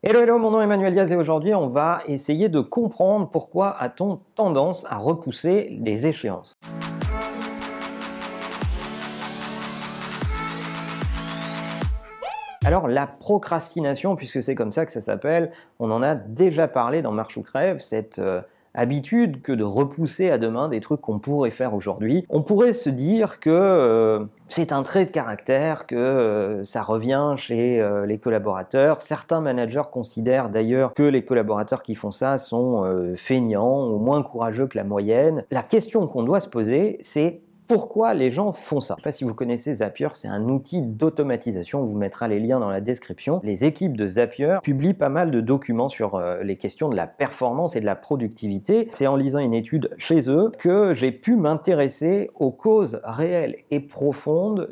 Hello, hello, mon nom est Emmanuel Diaz et aujourd'hui on va essayer de comprendre pourquoi a-t-on tendance à repousser les échéances. Alors la procrastination, puisque c'est comme ça que ça s'appelle, on en a déjà parlé dans Marche ou Crève, cette euh, habitude que de repousser à demain des trucs qu'on pourrait faire aujourd'hui. On pourrait se dire que euh, c'est un trait de caractère, que euh, ça revient chez euh, les collaborateurs. Certains managers considèrent d'ailleurs que les collaborateurs qui font ça sont feignants ou moins courageux que la moyenne. La question qu'on doit se poser, c'est pourquoi les gens font ça? Je ne sais pas si vous connaissez Zapier, c'est un outil d'automatisation, on vous mettra les liens dans la description. Les équipes de Zapier publient pas mal de documents sur euh, les questions de la performance et de la productivité. C'est en lisant une étude chez eux que j'ai pu m'intéresser aux causes réelles et profondes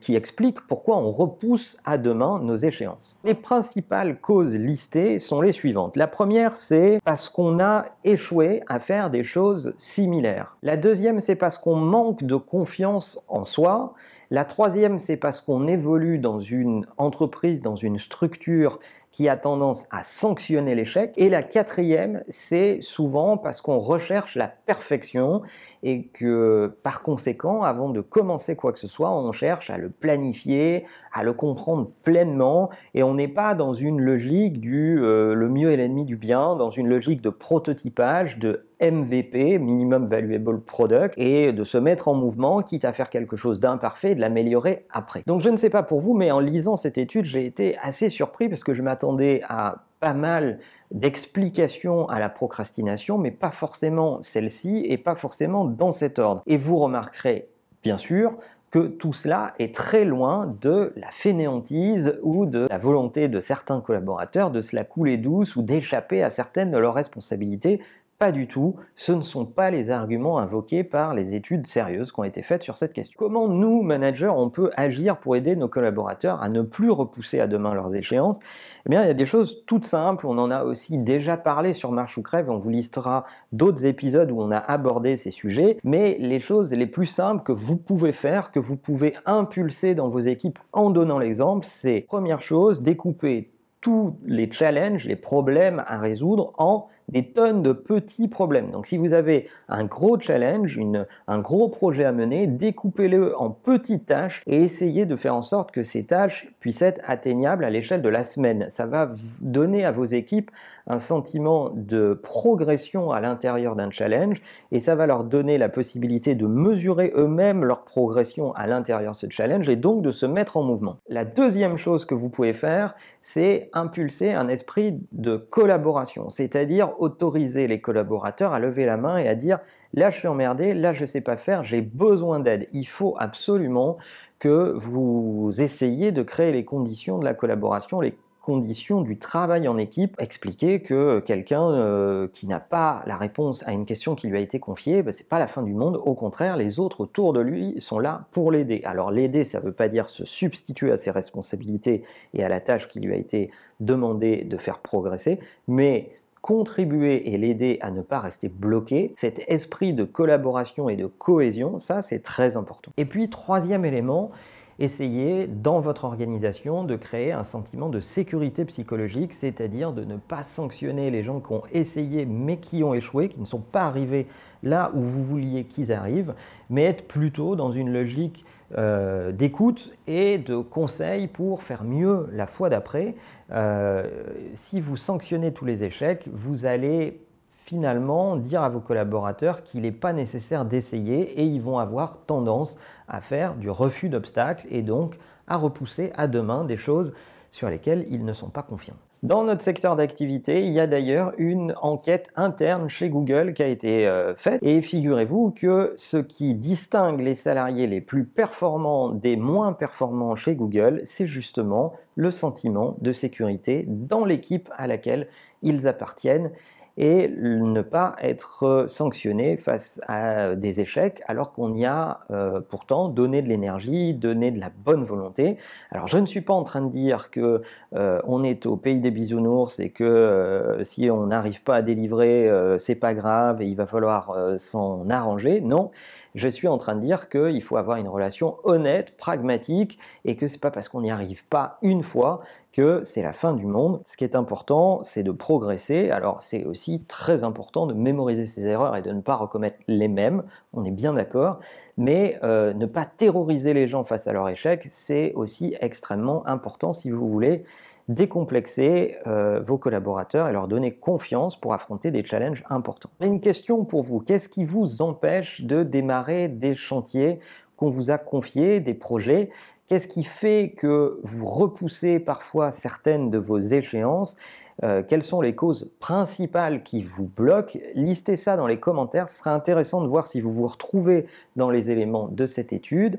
qui expliquent pourquoi on repousse à demain nos échéances. Les principales causes listées sont les suivantes. La première, c'est parce qu'on a échoué à faire des choses similaires. La deuxième, c'est parce qu'on manque de confiance en soi. La troisième, c'est parce qu'on évolue dans une entreprise, dans une structure qui a tendance à sanctionner l'échec. Et la quatrième, c'est souvent parce qu'on recherche la perfection et que par conséquent, avant de commencer quoi que ce soit, on cherche à le planifier, à le comprendre pleinement et on n'est pas dans une logique du euh, le mieux est l'ennemi du bien, dans une logique de prototypage, de MVP, Minimum Valuable Product, et de se mettre en mouvement, quitte à faire quelque chose d'imparfait, l'améliorer après. Donc je ne sais pas pour vous, mais en lisant cette étude, j'ai été assez surpris parce que je m'attendais à pas mal d'explications à la procrastination, mais pas forcément celle-ci et pas forcément dans cet ordre. Et vous remarquerez, bien sûr, que tout cela est très loin de la fainéantise ou de la volonté de certains collaborateurs de se la couler douce ou d'échapper à certaines de leurs responsabilités pas du tout, ce ne sont pas les arguments invoqués par les études sérieuses qui ont été faites sur cette question. Comment nous, managers, on peut agir pour aider nos collaborateurs à ne plus repousser à demain leurs échéances? Eh bien, il y a des choses toutes simples, on en a aussi déjà parlé sur Marche ou Crève, on vous listera d'autres épisodes où on a abordé ces sujets, mais les choses les plus simples que vous pouvez faire, que vous pouvez impulser dans vos équipes en donnant l'exemple, c'est première chose, découper tous les challenges, les problèmes à résoudre en des tonnes de petits problèmes. Donc si vous avez un gros challenge, un gros projet à mener, découpez-le en petites tâches et essayez de faire en sorte que ces tâches puissent être atteignables à l'échelle de la semaine. Ça va donner à vos équipes un sentiment de progression à l'intérieur d'un challenge et ça va leur donner la possibilité de mesurer eux-mêmes leur progression à l'intérieur de ce challenge et donc de se mettre en mouvement. La deuxième chose que vous pouvez faire, c'est impulser un esprit de collaboration, c'est-à-dire autoriser les collaborateurs à lever la main et à dire là je suis emmerdé, là je sais pas faire, j'ai besoin d'aide. Il faut absolument que vous essayiez de créer les conditions de la collaboration, les conditions du travail en équipe, expliquer que quelqu'un euh, qui n'a pas la réponse à une question qui lui a été confiée, ben, c'est pas la fin du monde. Au contraire, les autres autour de lui sont là pour l'aider. Alors l'aider, ça ne veut pas dire se substituer à ses responsabilités et à la tâche qui lui a été demandée de faire progresser, mais contribuer et l'aider à ne pas rester bloqué, cet esprit de collaboration et de cohésion, ça c'est très important. Et puis troisième élément, essayez dans votre organisation de créer un sentiment de sécurité psychologique, c'est-à-dire de ne pas sanctionner les gens qui ont essayé mais qui ont échoué, qui ne sont pas arrivés là où vous vouliez qu'ils arrivent, mais être plutôt dans une logique euh, d'écoute et de conseils pour faire mieux la fois d'après. Euh, si vous sanctionnez tous les échecs, vous allez finalement dire à vos collaborateurs qu'il n'est pas nécessaire d'essayer et ils vont avoir tendance à faire du refus d'obstacles et donc à repousser à demain des choses sur lesquelles ils ne sont pas confiants. Dans notre secteur d'activité, il y a d'ailleurs une enquête interne chez Google qui a été euh, faite. Et figurez-vous que ce qui distingue les salariés les plus performants des moins performants chez Google, c'est justement le sentiment de sécurité dans l'équipe à laquelle ils appartiennent et ne pas être sanctionné face à des échecs alors qu'on y a euh, pourtant donné de l'énergie, donné de la bonne volonté. Alors je ne suis pas en train de dire que euh, on est au pays des bisounours et que euh, si on n'arrive pas à délivrer, c'est pas grave et il va falloir s'en arranger. Non, je suis en train de dire qu'il faut avoir une relation honnête, pragmatique et que c'est pas parce qu'on n'y arrive pas une fois que c'est la fin du monde. Ce qui est important, c'est de progresser. Alors c'est aussi très important de mémoriser ses erreurs et de ne pas recommettre les mêmes, on est bien d'accord, mais euh, ne pas terroriser les gens face à leur échec, c'est aussi extrêmement important si vous voulez décomplexer euh, vos collaborateurs et leur donner confiance pour affronter des challenges importants. Une question pour vous, qu'est-ce qui vous empêche de démarrer des chantiers qu'on vous a confiés, des projets? Qu'est-ce qui fait que vous repoussez parfois certaines de vos échéances? Euh, Quelles sont les causes principales qui vous bloquent? Listez ça dans les commentaires. Ce sera intéressant de voir si vous vous retrouvez dans les éléments de cette étude.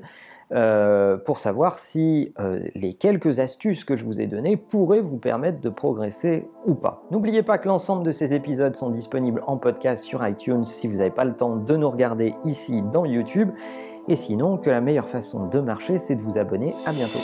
Euh, pour savoir si euh, les quelques astuces que je vous ai données pourraient vous permettre de progresser ou pas. N'oubliez pas que l'ensemble de ces épisodes sont disponibles en podcast sur iTunes si vous n'avez pas le temps de nous regarder ici dans YouTube. Et sinon, que la meilleure façon de marcher, c'est de vous abonner. À bientôt.